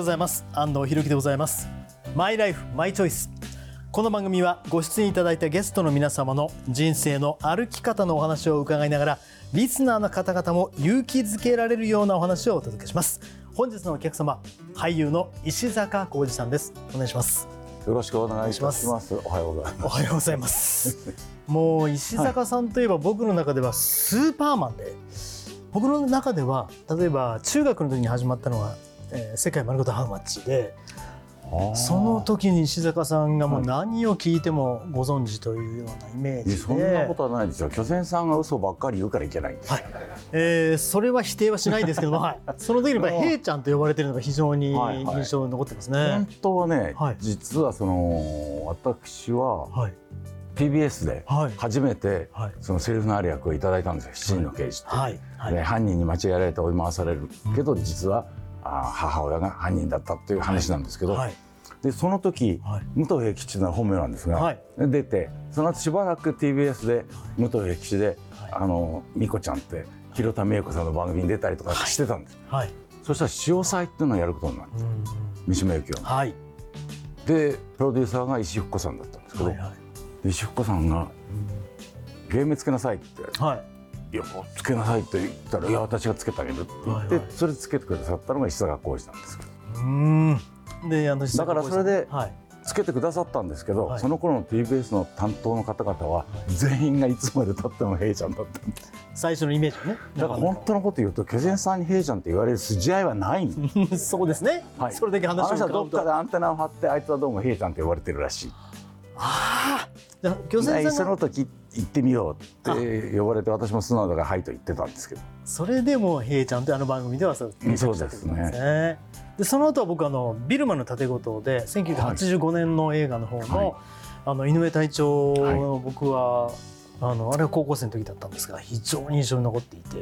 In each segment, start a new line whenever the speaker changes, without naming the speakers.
ようございます。安藤博樹でございます。マイライフマイチョイスこの番組はご出演いただいたゲストの皆様の人生の歩き方のお話を伺いながらリスナーの方々も勇気づけられるようなお話をお届けします。本日のお客様俳優の石坂浩二さんです。お願いします。
よろしくお願いします。おはようございます。
おはようございます。もう石坂さんといえば僕の中ではスーパーマンで僕の中では例えば中学の時に始まったのは「えー世界丸ごとハウマッチで」その時に石坂さんがもう何を聞いてもご存知というようなイメージ
そんなこ
で、
とはないですよ。巨泉さんが嘘ばっかり言うからいけないんです。
はい。えーそれは否定はしないですけども、はい、その時にやっぱり「ヘイちゃん」と呼ばれてるのが非常に
はいはい。
印象に残ってます
本
ね。
当はね、
はい。
実はその私は
はい、
TBS で
はい。
初めて
はい。
そのセリフのある役をいただいたんですよ。七人の刑事って。
はい。はい。
で犯人に間違えられて追い回される。けど、実は母親が犯人だったっていう話なんですけど、
はい。
でその時、
はい。
武藤平吉の本名なんですが、
はい。
出てその後しばらく TBS で武藤平吉で、
はい。
あの美子ちゃんって広田美恵子さんの番組に出たりとかしてたんです、
はい。
そしたら潮祭っていうのをやることになる
うんうん。
三島由紀夫
はい。
でプロデューサーが石井ふっ子さんだったんですけど、
はいはい。
石井ふっ子さんが「芸名つけなさい」って。
はい「
いやつけなさい」って言ったら「いや私がつけてあげる」って言って、
はいはい。
それつけてくださったのが石坂浩二なんですけど
うーん。であの
だからそれで
はい。
つけてくださったんですけど、
はい。
その頃の TBS の担当の方々は全員がいつまでたっても平ちゃんだったんです。
最初のイメージはね。
だから本当のこと言うと巨泉さんに平ちゃんって言われる筋合いはない。んです
当そうですね、
はい。
それだけ話を
人はどっ
伺うと
かでアンテナを張ってあいつはどうも平ちゃんって呼ばれてるらしい。
ああ巨泉
で
さんが
その時行ってみようって呼ばれて私も素直だからはいと言ってたんですけど。
それでも平ちゃんというあの番組ではそう定着したってことなんね。でその後は僕あのビルマの盾事で1985年の映画の方の,、
はい。
あの井上隊長
はい
の僕は、あのあれは高校生の時だったんですが非常に印象に残っていて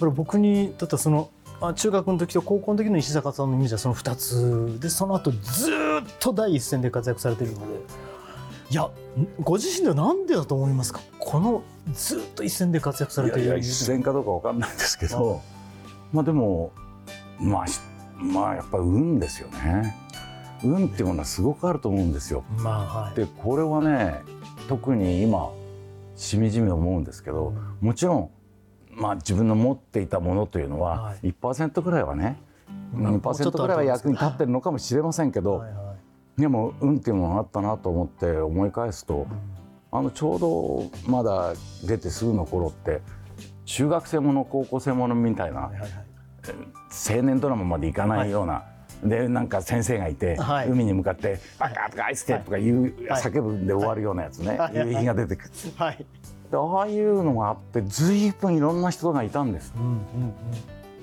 これ僕にだったらそのあ中学の時と高校の時の石坂さんのイメージはその2つでその後ずーっと第一線で活躍されているのでいやんご自身では何でだと思いますか？このずっと一線で活躍されている
いやいや自然かどうかわかんないんですけど。まあでもまあしまあやっぱり運ですよね。運っていうものはすごくあると思うんですよ。
まあはい。
でこれはね特に今しみじみ思うんですけど、もちろん、まあ、自分の持っていたものというのは、
はい。
1%ぐらいはね、
うちょっ
2%
と
ぐらいは役に立ってるのかもしれませんけど、
はいはい
でも運っていうものがあったなと思って思い返すと、あのちょうどまだ出てすぐの頃って中学生もの高校生ものみたいな青年ドラマまでいかないような、でなんか先生がいて、
はい
海に向かって「バカ!」とか「愛して!」とか言う、
はい
叫ぶんで終わるようなやつね、
はい
夕日が出てくる。
はい。
でああいうのがあって随分いろんな人がいたんです。
うんうん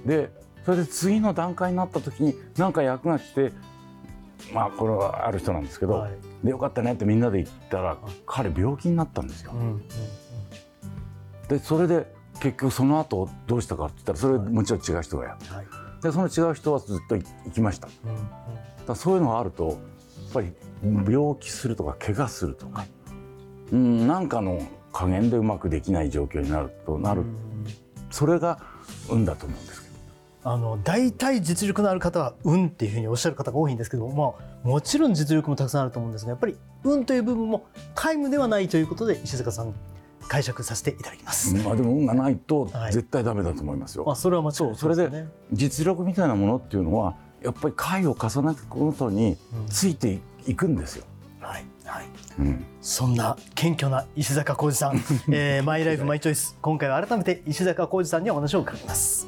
うん。
でそれで次の段階になった時に何か役が来てまあこれはある人なんですけど、
はい
でよかったねってみんなで言ったら彼病気になったんですよ
う。んうん
でそれで結局その後どうしたかって言ったらそれもちろん違う人がやって
うん。はい。
でその違う人はずっと行きました。だ
うんうん。
からそういうのがあるとやっぱり病気するとか怪我するとか、うん、なんかの加減でうまくできない状況になるとなる、
うん
それが運だと思うんです。
あの大体実力のある方は運っていうふうにおっしゃる方が多いんですけども、まあ、もちろん実力もたくさんあると思うんですがやっぱり運という部分も皆無ではないということで石坂さん解釈させていただきます。
まあでも運がないと
はい
絶対ダメだと思いますよ。
まあそれは間違いない
それで
ね。
実力みたいなものっていうのはやっぱり回を重ねていくごとに
うん
ついていくんですよ。
はいはい。
うん、
そんな謙虚な石坂浩二さん、えーマイライフマイチョイス今回は改めて石坂浩二さんにお話を伺います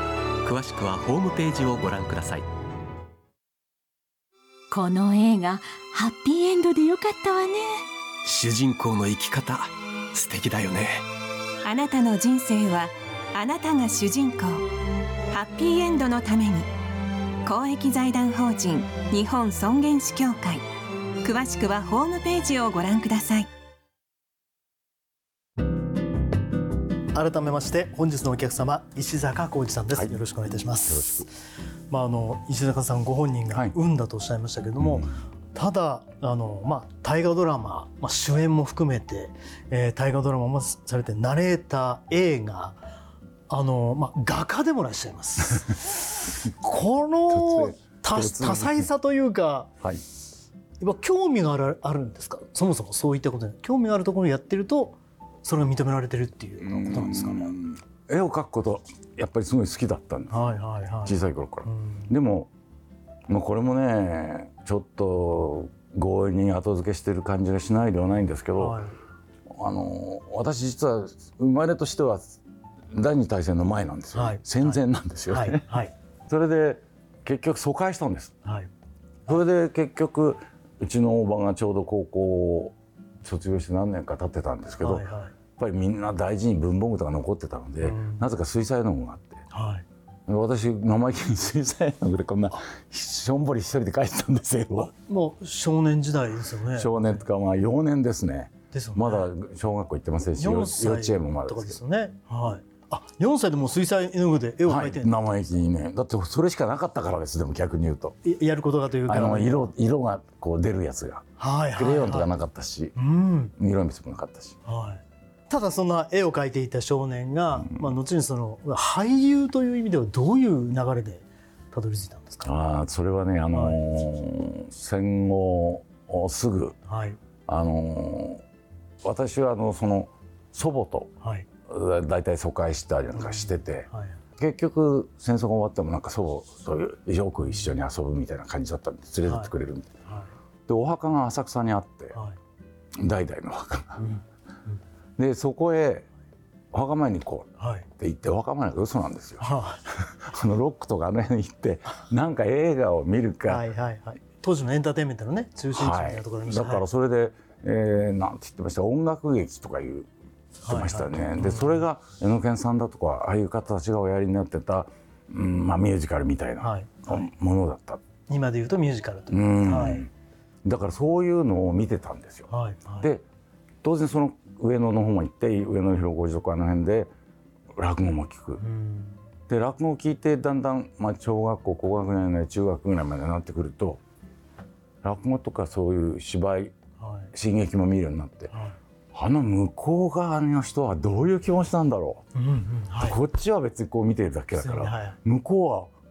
詳しくはホームページをご覧ください。
この映画ハッピーエンドでよかったわね。
主人公の生き方素敵だよね。
あなたの人生はあなたが主人公。ハッピーエンドのために。公益財団法人日本尊厳死協会。詳しくはホームページをご覧ください
改めまして本日のお客様石坂浩二さんです、よろしくお願いいたします。まああの石坂さんご本人が
はい。
運だとおっしゃいましたけれども、ただあのまあ大河ドラマ、まあ、主演も含めて、えー、大河ドラマもされてナレーター映画あのまあ画家でもいらっしゃいます。この多多彩さというか
はい。
やっぱ興味があるあるんですか？そもそもそういったことに。興味があるところをやってるとそれが認められてるっていうことなんですかね。
絵を描くことやっぱりすごい好きだったんです。
はいはいはい。
小さい頃から。
う。ん。
でも、まあ、これもねちょっと強引に後付けしてる感じがしないではないんですけど、
はい。
あの私実は生まれとしては第二次大戦の前なんですよ、
はい。
戦前なんですよね、
はい。はい。
それで結局疎開したんです。
はい。
それで結局うちのおばがちょうど高校を卒業して何年か経ってたんですけど、
はいはい
やっぱりみんな大事に文房具とか残ってたので、
うん
なぜか水彩絵の具があって
はい。
私生意気に水彩絵の具でこんなしょんぼり一人で描いてたんですよ
もう少年時代ですよね。
少年とかまあ幼年ですね
ですよね。
まだ小学校行ってませんし幼
4
幼
歳
稚園もまだで
すね。はい。あ、4歳でもう水彩絵の具で絵を
ど、はいい、
描てる、
生意気にねだってそれしかなかったからですでも逆に言うと
いやることがというか。
あの色色がこう出るやつが
はいはい、
クレヨンとか
はい。
なかったし
うん。
色水もなかったし
はい。ただそんな絵を描いていた少年が、まあ後にその俳優という意味ではどういう流れでたどり着いたんですか？
ああそれはねあのー戦後すぐ
はい
あのー私はあのその祖母と
はい
大体疎開したりなんかしてて、
はい。
結局戦争が終わってもなんか祖母とよく一緒に遊ぶみたいな感じだったんで連れてってくれるみたいな、
は
でお墓が浅草にあって
いはい。
代々のお墓が。
うん
でそこへお墓参りに行こう
はい。
って言ってお墓参りが嘘なんですよ。
は
あのロックとかあの辺に行ってなんか映画を見る
い
か、
はいはいはい。当時のエンターテインメントのね中心地みたいなところにいました
だからそれで、えーなんて言ってました音楽劇とか言ってましたよね、
はいはい
でそれが江ノ健さんだとかああいう方たちがおやりになってた、うんまあ、ミュージカルみたいなものだった、
今で言うとミュージカルという。
だからそういうのを見てたんですよ。
はいはい。
で当然その上野の方も行って上野広小路とかあの辺で落語も聞く。
うん。
で落語を聞いてだんだん、まあ、小学校高学年ぐらい中学ぐらいまでになってくると落語とかそういう芝居
はい。
進撃も見るようになって
はい。
あの向こう側の人はどういう気持ちなんだろう、
うんうんはい。
こっちは別にこう見てるだけだから、
はい。
向こうは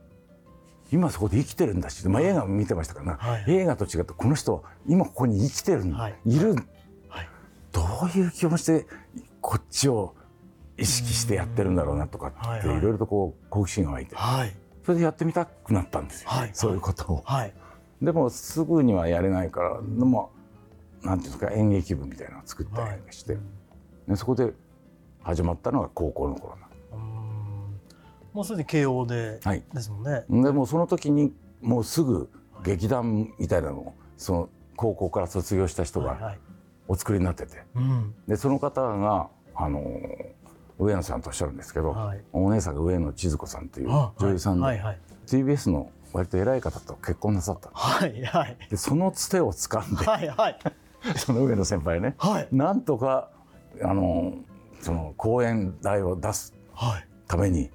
今そこで生きてるんだし、まあ、映画も見てましたからな、
はい。
映画と違ってこの人は今ここに生きてるんだ、
はい。
い、る。
はい。
どういう気持ちでこっちを意識してやってるんだろうなとかって
はい
ろいろとこう好奇心が湧いて。
はい。
それでやってみたくなったんですよ、
はい。
そういうことを。
はい。
でもすぐにはやれないからでもなんていうんですか演劇部みたいなのを作ったりして、でそこで始まったのが高校の頃な。
うん。もうすでに慶応で
はい。
ですもんね。
でもうその時にもうすぐ劇団みたいなのをその高校から卒業した人が
はいはい。
お作りになってて。
うん。
でその方があの上野さんとおっしゃるんですけど、
はい。
お姉さんが上野千鶴子さんという
あ
女優さんで、
はいはい。
TBS の割と偉い方と結婚なさった。
はいはい。
でそのつてを掴んで
はいはい
その上野先輩ね。
はい。
なんとかあのその公演代を出す
はい。
ために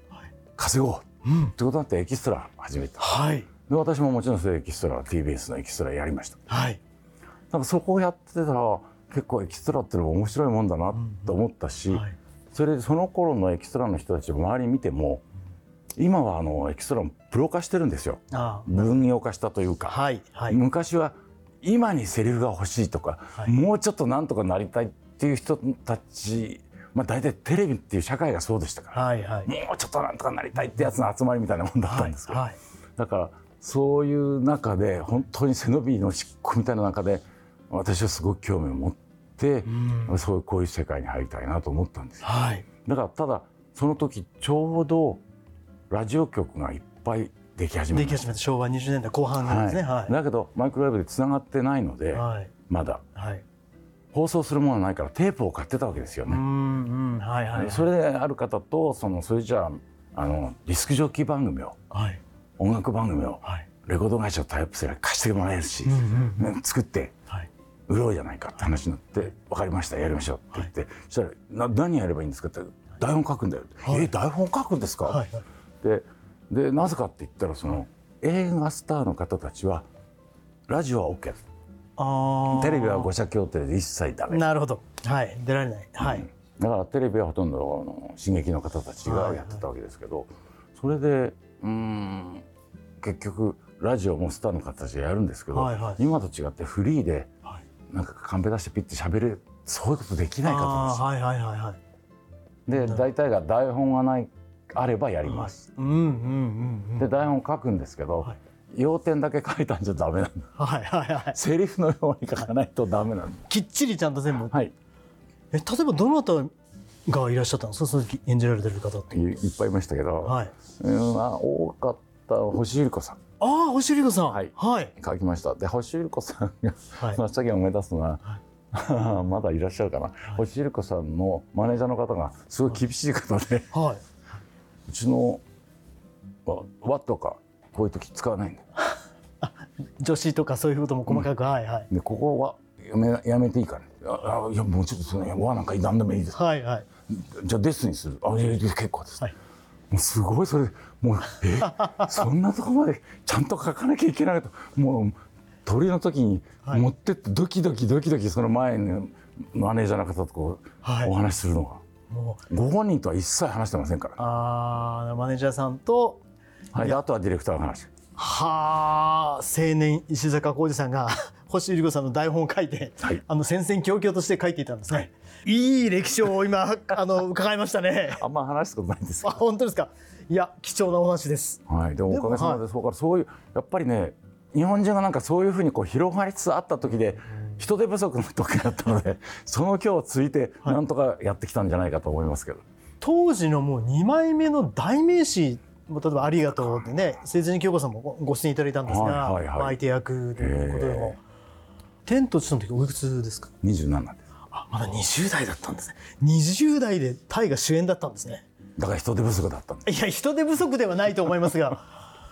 稼ごう。
うん。
ってことになってエキストラ始めた。
はい。
で私ももちろんそれエキストラ TBS のエキストラやりました。
はい。
なんかそこをやってたら結構エキストラっていうのは面白いもんだなと思ったし、
はい。
それでその頃のエキストラの人たちを周り見ても今はあのエキストラもプロ化してるんですよ。
あ。
分業化したというか、
はい。はい。
昔は今にセリフが欲しいとか、
はい。
もうちょっとなんとかなりたいっていう人たちまあ大体テレビっていう社会がそうでしたから、
はいはい。
もうちょっとなんとかなりたいってやつの集まりみたいなもんだったんですけど、
はい
だからそういう中で本当に背伸びの執行みたいな中で私はすごく興味を持って、
うん。
そういうこういう世界に入りたいなと思ったんですよ。
はい。
だからただその時ちょうどラジオ局がいっぱいでき始めました。
昭和20年代後半なんですね。はい。
だけどマイクロライブでつながってないので、
はい。
まだ。
はい。
放送するものないからテープを買ってたわけですよ
うんう
ね。
ん。はいはいはい。
それである方とそのそれじゃああのディスクジョッキー番組を
はい。
音楽番組を
はい。
レコード会社とタイアップすれば貸してもらえるし、
うんうん
ね作って
はい。
売ろうじゃないかって話になって「分かりましたやりましょう」って言って、そしたらな「何やればいいんですか?」って「台本書くんだよ」
はい。
え台本書くんですか?」
はいはい。
ででなぜかって言ったらその映画スターの方たちはラジオは OK
あー。
テレビは五社協定で一切ダメ。
なるほど。はい。出られない。はい、
だからテレビはほとんどあの刺激の方たちがやってたわけですけど、それでうーん結局ラジオもスターの方たちがやるんですけど、
はいはい。
今と違ってフリーで
はい。
なんかカンペ出してピッて喋るそういうことできないかと思うんです
はいはいはいはい。
で大体が台本がないあればやります、
うんうんうんうん
で台本書くんですけど、
はい。
要点だけ書いたんじゃダメなんだ。
はいはいはい。
セリフのように書かないとダメなんだ。
きっちりちゃんと全部。
はい。
え例えばどなたがいらっしゃったんですかその時演じられてる方って。
いいっぱいいましたけど、
はい。
うんあ多かった。星ゆり子さん。
ああ星里子さん。
はい。
はい。
書きました。で星ゆり子さんが
はい。
真っ先に思い出すのが、まだいらっしゃるかな、星ゆり子さんのマネージャーの方がすごい厳しい方で。
はいう
ちのわ和とかこういう時使わないんだよ。
女子とかそういうことも細かく、はいはい。
でここはやめやめていいから。ああいやもうちょっとその和なんか何でもいいです。
はいはい。
じゃあデスにする。あいや結構です、
はい。
もうすごいそれもうえ？そんなとこまでちゃんと書かなきゃいけないと。もう鳥の時に
はい。
持ってってドキドキドキドキその前にマネージャーの方とこう、
はい。
お話しするのがご本人とは一切話してませんから、
あーマネージャーさんと。
はい、であとはディレクターが話。
はあ青年石坂浩二さんが 星百合子さんの台本を書いて、
はい。
あの戦々恐々として書いていたんですね、い、い歴史を今 あの伺いましたね。
あんま話したことないんです
あ本当ですか。いや貴重なお話です。
はい、でもおかげさまでそうからそういうやっぱりね日本中がなんかそういうふうにこう広がりつつあった時で人手不足の時だったので その今日をついてなんとかやってきたんじゃないかと思いますけど、
当時のもう2枚目の代名詞例えば「ありがとう」ってね末津京子さんもごご出演いただいたんですが、
はいはいはい。
相手役ということでも。
へ
天と地の時おいくつですか
？27です。
あまだ20代だったんですね。20代でタイが主演だったんですね。
だから人手不足だったんで
いや人手不足ではないと思いますが。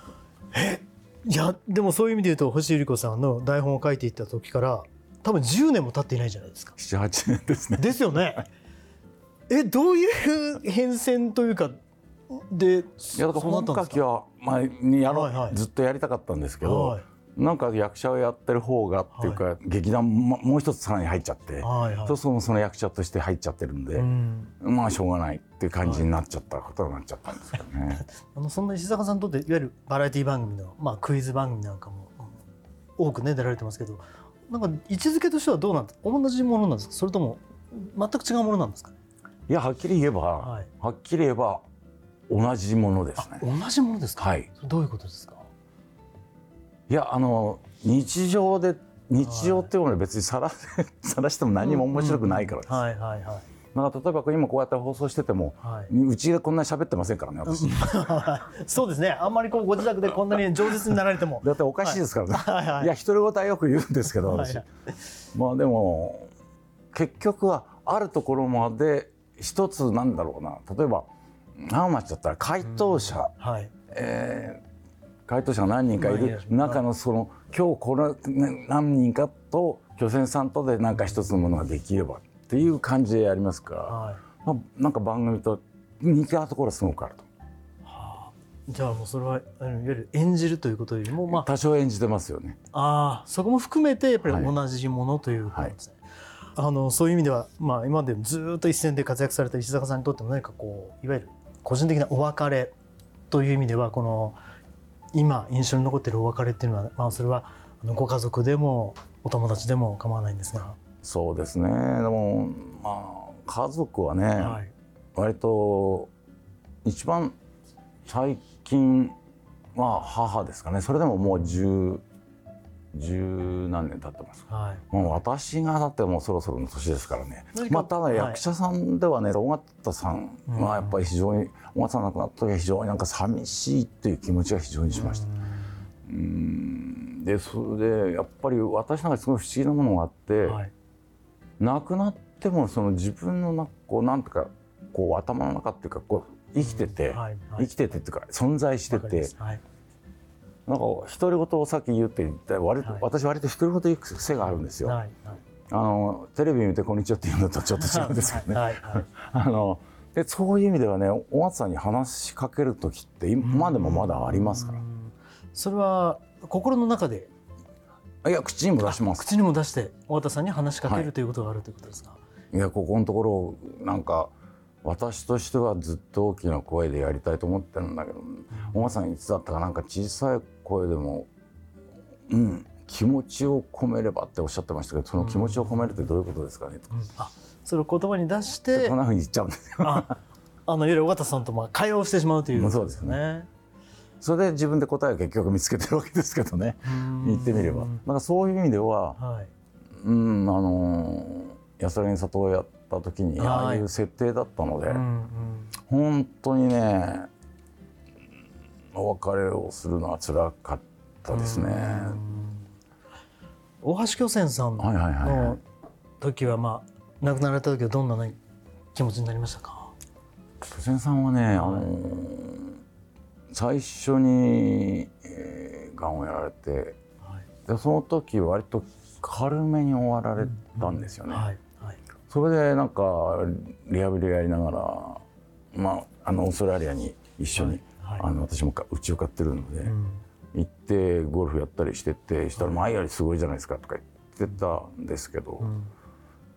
えいやでもそういう意味で言うと星百合子さんの台本を書いていった時から多分10年も経っていないじゃないですか。
78年ですね。
ですよね。えどういう変遷というかで
いやだから本書きは前にやろう、
はいはい。
ずっとやりたかったんですけど、
はい
なんか役者をやってる方がっていうか、劇団ももう一つさらに入っちゃって、
はいはい。
そうそのその役者として入っちゃってるんで、
うん。
まあしょうがないっていう感じになっちゃったことになっちゃったんですけどね。
あのそんな石坂さんにとっていわゆるバラエティ番組の、まあ、クイズ番組なんかもうん多くね出られてますけどなんか位置づけとしてはどうなんですか？同じものなんですか？それとも全く違うものなんですかね？
いやはっきり言えば、
はい。
はっきり言えば同じものですね。
同じものですか？
はい。
どういうことですか？
いやあの日常で日常っていうのは別にさら さらしても何も面白くないからです。
はいはいはい。
なんか例えば今こうやって放送してても、
はい。う
ちでこんなに喋ってませんからね 私。
そうですね。あんまりこうご自宅でこんなに饒舌になられても。
だっておかしいですからね。
はい。はい。
い。や独り言はよく言うんですけど私。
はい。はい
まあでも結局はあるところまで一つなんだろうな。例えば浜町だったら回答者、
はい。
えー回答者が何人かいる。中のその今日このね何人かと巨泉さんとで何か一つのものができればっていう感じでやりますか。ら、
はい。
まあ、なんか番組と似たところはすごくあると。
じゃあもうそれはあのいわゆる演じるということよりもまあ。
多少演じてますよね。
ああそこも含めてやっぱり
はい。
同じものということですね。あのそういう意味では、まあ、今までずーっと一線で活躍された石坂さんにとっても何かこういわゆる個人的なお別れという意味ではこの今印象に残っているお別れっていうのは、まあ、それはご家族でもお友達でも構わないんですが、
そうですね。でもまあ家族はね、
はい、
割と一番最近は母ですかね。それでももう十十何年経ってます
はい、
もう私がだってもうそろそろの年ですからね。まあただ
はい。
役者さんではね尾形さんはやっぱり非常に尾形さん亡くなった時は非常になんか寂しいっていう気持ちが非常にしました。うん。でそれでやっぱり私なんかすごい不思議なものがあって、
はい
亡くなってもその自分のなこうなんとかこう頭の中っていうかこう生きてて、
はいはい
生きててっていうか存在してて。
す。はい。
なんか独り言をさっき言うって言って割と、
はい。
私割と独り言言う癖があるんですよ。
はいはい。
あのテレビ見てこんにちはって言うのとちょっと違うんですけどね。
はいはい
あのでそういう意味ではね大松さんに話しかける時って今でもまだありますから。
う。ん。それは心の中で
いや口にも出します。
口にも出して尾形さんに話しかけ
はい
るということがあるということですか、
いやここのところなんか私としてはずっと大きな声でやりたいと思ってるんだけど大松さんいつだったかなんか小さい声でもうん気持ちを込めればっておっしゃってましたけどその気持ちを込めるってどういうことですかね、
うんあそれを言葉に出して
こんなふうに言っちゃうんですよ。
ああのいわゆる尾形さんとまあ会話をしてしまうということ
そうです
ね。
それで自分で答えを結局見つけてるわけですけどね。言ってみれば。なんかそういう意味では
はい。
うんあの安らぎに里をやった時に
はい。
ああいう設定だったので、
うんうん。
本当にねお別れをするのは辛かったですね。
大橋巨泉さん
はいはいはいはい。
の時はまあ亡くなられた時はどんなね気持ちになりましたか？
巨泉さんはね、あのー最初に、えー、がんをやられて
はい。
でその時割と軽めに終わられたんですよね。
はい。はい。
それでなんかリハビリやりながら、まあ、あのオーストラリアに一緒に、
はい。はい。
あの私もかうちを買ってるので、
うん。
行ってゴルフやったりしててしたら前よりすごいじゃないですかとか言ってたんですけど、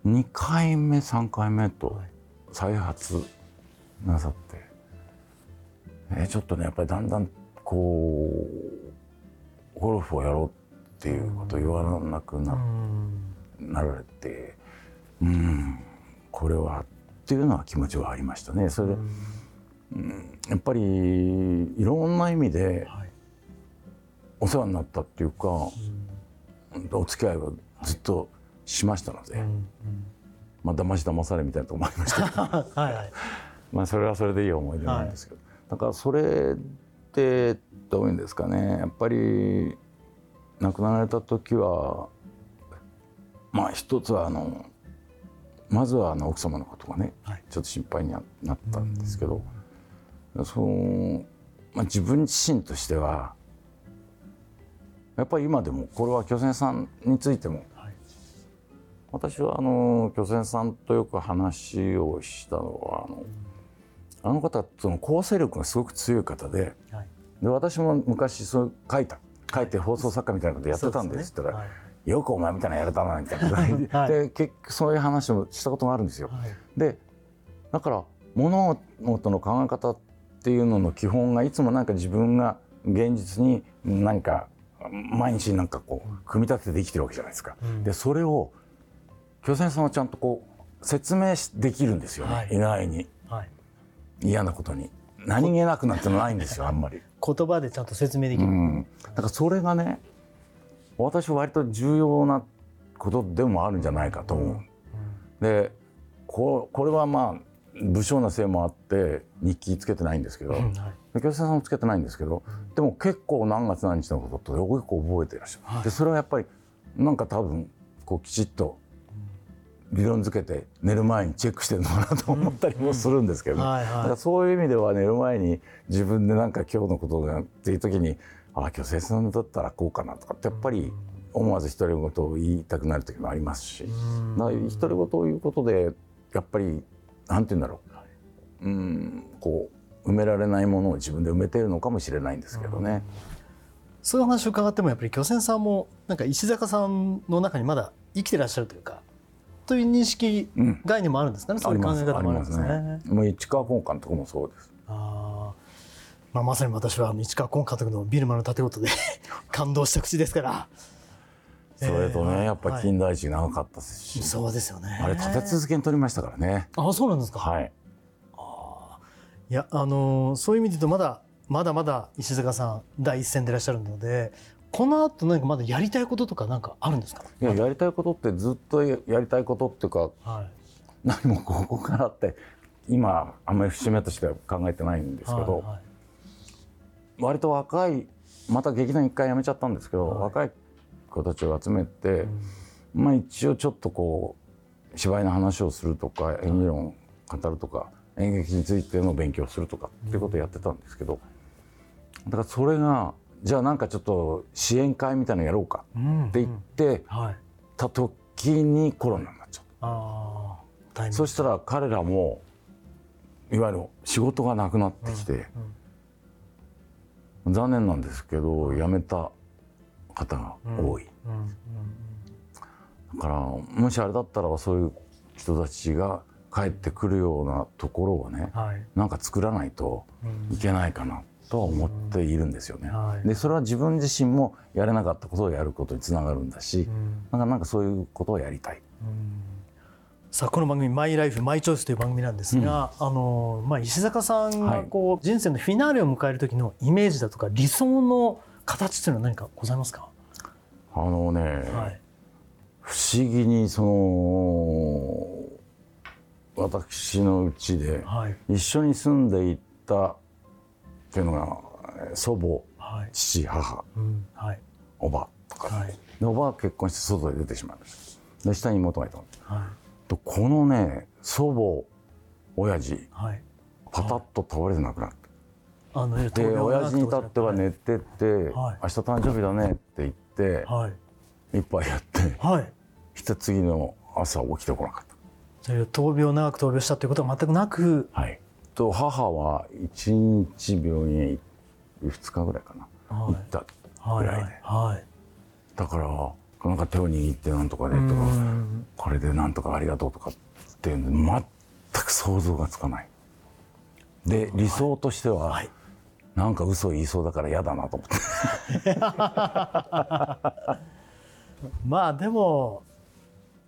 うん。
2回目3回目と
はい。
再発なさって、えーちょっとねやっぱりだんだんこうゴルフをやろうっていうことを言わなくな,、
うん。
なられてうんこれはっていうのは気持ちはありましたね。それで、うん。やっぱりいろんな意味で
はい。
お世話になったっていうか、お付き合いをずっとしましたので、
うんうん。
まあ騙し騙されみたいなところもありましたけど。
はいはい。
まあそれはそれでいい思い出なんですけど、だからそれってどういうんですかね。やっぱり亡くなられた時はまあ一つはあのまずはあの奥様のことがね、
はい。
ちょっと心配にななったんですけど、そのまあ、自分自身としてはやっぱり今でもこれは巨泉さんについても
はい。
私はあの巨泉さんとよく話をしたのはあのあの方その構成力がすごく強い方で
はい。
で私も昔そう書いた。書いて放送作家みたいなことやってたんですって言ったら、
はい。
よくお前みたいなのやれたなみたいな、
はい。
で結局そういう話をしたことがあるんですよ。
はい。
でだから物事の考え方っていうのの基本がいつもなんか自分が現実に何か毎日なんかこう組み立てて生きてるわけじゃないですか。
うん。
でそれを巨泉さんはちゃんとこう説明しできるんですよね、
はい。
意外に。
はい
嫌なことに。何気なくなんてのないんですよあんまり。
言葉でちゃんと説明できる。
うん、だからそれがね私は割と重要なことでもあるんじゃないかと思う。でここれはまあ武将なせいもあって日記つけてないんですけど、
うんはい。
さんもつけてないんですけど、でも結構何月何日のことってよく覚えてらっしゃる、
はい。
でそれはやっぱりなんか多分こうきちっと理論づけて寝る前にチェックしてるのかなと思ったりもするんですけどね、
はいはい。
だからそういう意味では寝る前に自分でなんか今日のことがっていう時にああ巨泉さんだったらこうかなとかってやっぱり思わず独り言を言いたくなる時もありますし、独り言を言うことでやっぱりなんて言うんだろう、うんこう埋められないものを自分で埋めているのかもしれないんですけどね。
そういう話を伺ってもやっぱり巨泉さんもなんか石坂さんの中にまだ生きてらっしゃるというかという認識
うん。
概念もあるんですかね、そういう考え方もあるんですね。
もう市川本館とかもそうです。
あー。まあ、まさに私は市川崑監督のビルマの盾事で 感動した口ですから。
それとね、
えー
やっぱり金田一長かったですし、
そうですよね。
あれ立て続けに撮りましたからね。
あそうなんですか、
はい。
いやあのーそういう意味で言うとまだまだまだ石坂さん第一線でいらっしゃるのでこの後何かまだやりたいこととかなんかあるんですか？
いややりたいことってずっとやりたいことっていうか
はい。
何もここからって今あんまり節目としては考えてないんですけど、
はいはい。
割と若いまた劇団一回辞めちゃったんですけど、
はい。
若い子たちを集めて、まあ一応ちょっとこう芝居の話をするとか演技論を語るとか演劇についての勉強をするとかっていうことをやってたんですけどだからそれがじゃあなんかちょっと支援会みたいなのやろうか
うん
って言って
はい。
た時にコロナになっちゃった。そしたら彼らもいわゆる仕事がなくなってきて、残念なんですけど辞めた方が多い、だからもしあれだったらそういう人たちが帰ってくるようなところをね
はい。
なんか作らないといけないかなとは思っているんですよね。
はい。
でそれは自分自身もやれなかったことをやることにつながるんだし、
うん。
なんかなんかそういうことをやりたい。
さあこの番組「マイライフマイチョイス」という番組なんですが、あのまあ、石坂さんがこう、人生のフィナーレを迎える時のイメージだとか理想の形というのは何かございますか、
あのね、
はい。
不思議にその私のうちで
はい。
一緒に住んでいったっていうのがえー祖母
はい。
父母
うんはい。
おばとか、
はい。
でおばは結婚して外で出てしまいました。で下に妹がいたの。
はい。
とこのね祖母親父
はい。
パタッと倒れて亡くなって
あの
で親父に至っては寝てて「
はい。
明日誕生日だね」って言って
はい。
一杯やって
はい。
して次の朝起きてこなかった。
そういう闘病長く闘病したということは全くなく
はい、と母は1日病院へ行2日ぐらいかな、
はい。
行ったぐらいで。
はい。
だからなんか手を握ってなんとかでとか
うん。
これでなんとかありがとうとかっていうの全く想像がつかない。で理想としては、
はい。
なんか嘘言いそうだから嫌だなと思って。
まあでも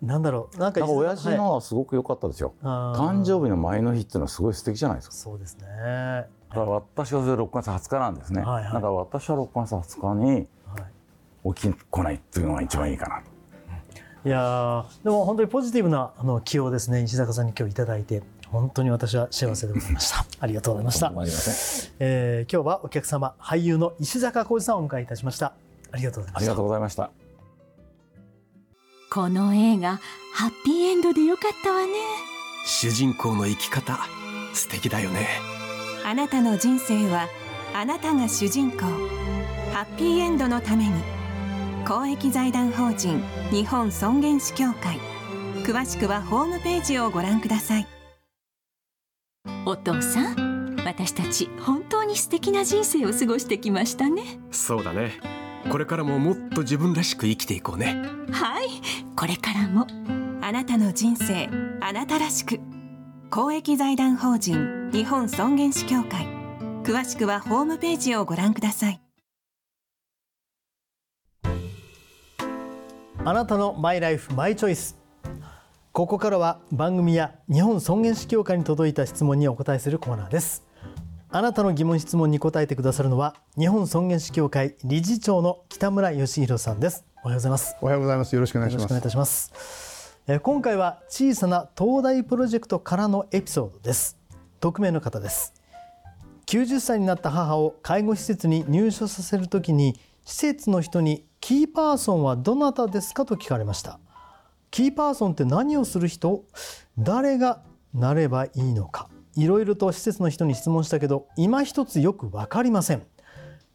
なんだろう。なんか
親父
はい。
のはすごく良かったですよ、
あー。
誕生日の前の日っていうのはすごい素敵じゃないですか。
そうですね。
だから私はそれ6月20日なんですね、
はいはい。
だから私は6月20日に
はい。
起きこないっていうのが一番いいかなと。
いやーでも本当にポジティブなあの気をですね。石坂さんに今日いただいて。本当に私は幸せでございました。ありがとうございました、
ま
えー今日はお客様俳優の石坂浩二さんをお迎えいたしました。ありがとうございました。
ありがとうございました。
この映画ハッピーエンドでよかったわね。
主人公の生き方素敵だよね。
あなたの人生はあなたが主人公。ハッピーエンドのために公益財団法人日本尊厳死協会。詳しくはホームページをご覧ください。
お父さん私たち本当に素敵な人生を過ごしてきましたね。
そうだねこれからももっと自分らしく生きていこうね。
はい。これからも。
あなたの人生あなたらしく。公益財団法人日本尊厳死協会。詳しくはホームページをご覧ください。
あなたのマイライフマイチョイス。ここからは番組や日本尊厳死協会に届いた質問にお答えするコーナーですあなたの疑問質問に答えてくださるのは日本尊厳死協会理事長の北村義弘さんですおはようございます
おはようございます。よろしくお願いします。
よろしくお願いいたします。えー今回は小さな東大プロジェクトからのエピソードです。匿名の方です。90歳になった母を介護施設に入所させるときに施設の人にキーパーソンはどなたですかと聞かれました。キーパーソンって何をする人？誰がなればいいのかいろいろと施設の人に質問したけど今一つよく分かりません。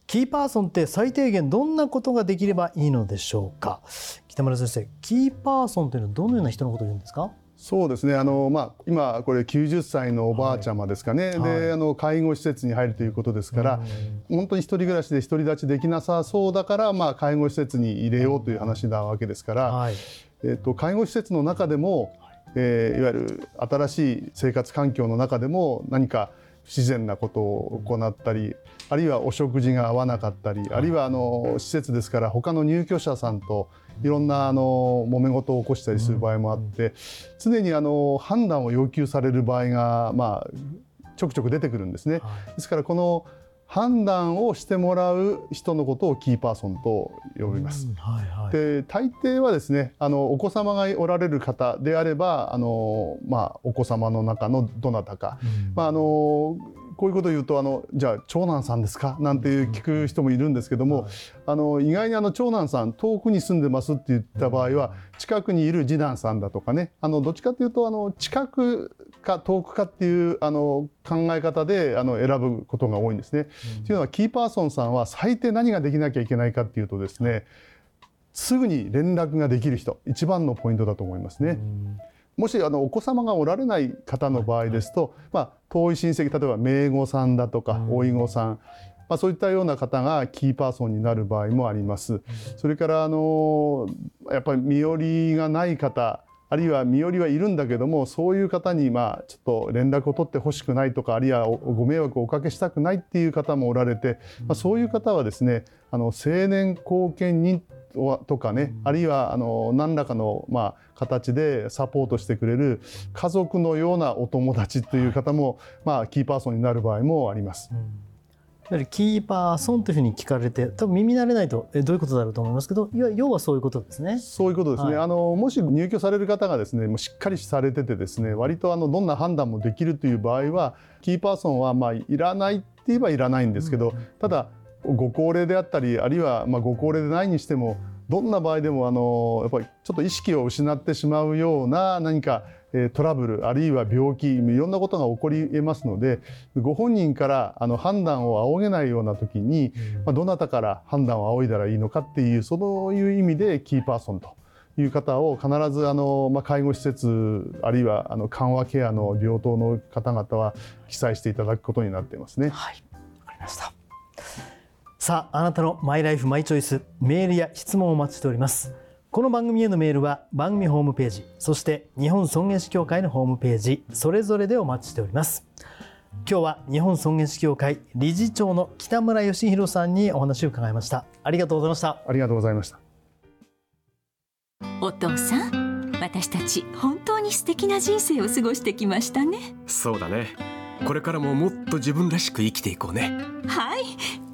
キーパーソンって最低限どんなことができればいいのでしょうか？北村先生キーパーソンというのはどのような人のことを言うんですか？
そうですね。あのまあ今これ90歳のおばあちゃまですかね。
はい。
で、あの介護施設に入るということですから、本当に一人暮らしで独り立ちできなさそうだからまあ介護施設に入れようという話なわけですから、
はい。
えっと介護施設の中でも、えーいわゆる新しい生活環境の中でも何か不自然なことを行ったり、あるいはお食事が合わなかったり、あるいはあの施設ですから他の入居者さんといろんなあの揉め事を起こしたりする場合もあって、常にあの判断を要求される場合がまあちょくちょく出てくるんですね。
はい。
ですからこの判断をしてもらう人のことをキーパーソンと呼びます。
うんはいはい
で大抵はですねあのお子様がおられる方であればあの、まあ、お子様の中のどなたか、
うん
まあ、あのこういうことを言うとあのじゃあ長男さんですか？なんていう聞く人もいるんですけども、あの意外にあの長男さん遠くに住んでますって言った場合は近くにいる次男さんだとかね。あのどっちかというとあの近くか遠くかっていうあの考え方であの選ぶことが多いんですね。というのはキーパーソンさんは最低何ができなきゃいけないかっていうとですねすぐに連絡ができる人一番のポイントだと思いますね。もしあのお子様がおられない方の場合ですと、まあ、遠い親戚例えば姪御さんだとか甥御さん、まあ、そういったような方がキーパーソンになる場合もあります。それからあのやっぱり身寄りがない方あるいは身寄りはいるんだけどもそういう方にまあちょっと連絡を取ってほしくないとかあるいはご迷惑をおかけしたくないっていう方もおられて、まあ、そういう方はですねあの青年後見人とかね、あるいはあの何らかのまあ形でサポートしてくれる家族のようなお友達という方も、まあ、キーパーソンになる場合もあります。うん
やはりキーパーソンというふうに聞かれて多分耳慣れないとえどういうことだろうと思いますけど要はそういうことですね。
そういうことですね、はい、あのもし入居される方がですねもうしっかりされててですね割とあのどんな判断もできるという場合はキーパーソンはまあいらないって言えばいらないんですけど、ただご高齢であったりあるいはまあご高齢でないにしてもどんな場合でもあのやっぱりちょっと意識を失ってしまうような何かトラブルあるいは病気いろんなことが起こりえますのでご本人からあの判断を仰げないような時に、まあ、どなたから判断を仰いだらいいのかっていうそういう意味でキーパーソンという方を必ずあの、まあ、介護施設あるいはあの緩和ケアの病棟の方々は記載していただくことになっていますね。
はい、わかりましたさああなたのマイライフマイチョイスメールや質問をお待ちしております。この番組へのメールは番組ホームページそして日本尊厳死協会のホームページそれぞれでお待ちしております。今日は日本尊厳死協会理事長の北村義弘さんにお話を伺いました。ありがとうございました。
ありがとうございました。
お父さん私たち本当に素敵な人生を過ごしてきましたね。
そうだね。これからももっと自分らしく生きていこうね。
はい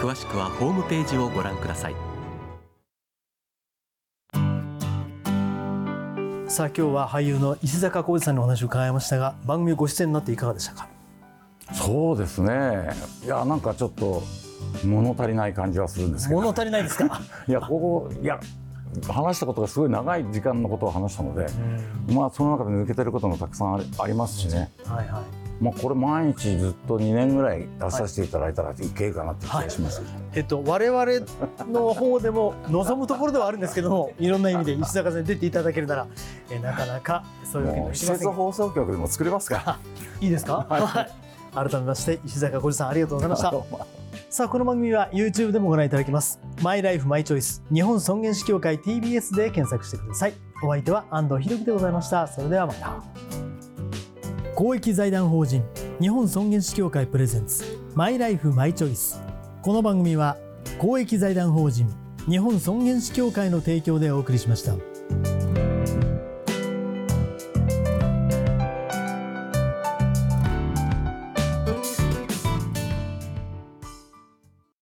詳しくはホームページをご覧ください。
さあ今日は俳優の石坂浩二さんにお話を伺いましたが番組ご出演になっていかがでしたか？
そうですね。いやなんかちょっと物足りない感じはするんですけど。
物足りないですか？
いやここいや話したことがすごい長い時間のことを話したので、まあその中で抜けてることもたくさんありますしね、はいはい、まあ、これ毎日ずっと2年ぐらい出させていただいたらいけるかなって気がします、はい、
えっと、我々の方でも望むところではあるんですけども いろんな意味で石坂さんに出ていただけるならえなかなかそういうわけに
も施設放送局でも作れますか
いいですか、はい、改めまして石坂浩二さんありがとうございました。さあこの番組は YouTube でもご覧いただけます。マイライフマイチョイス日本尊厳死協会 TBS で検索してください。お相手は安藤博樹でございました。それではまた。公益財団法人日本尊厳死協会プレゼンツマイライフマイチョイスこの番組は公益財団法人日本尊厳死協会の提供でお送りしました。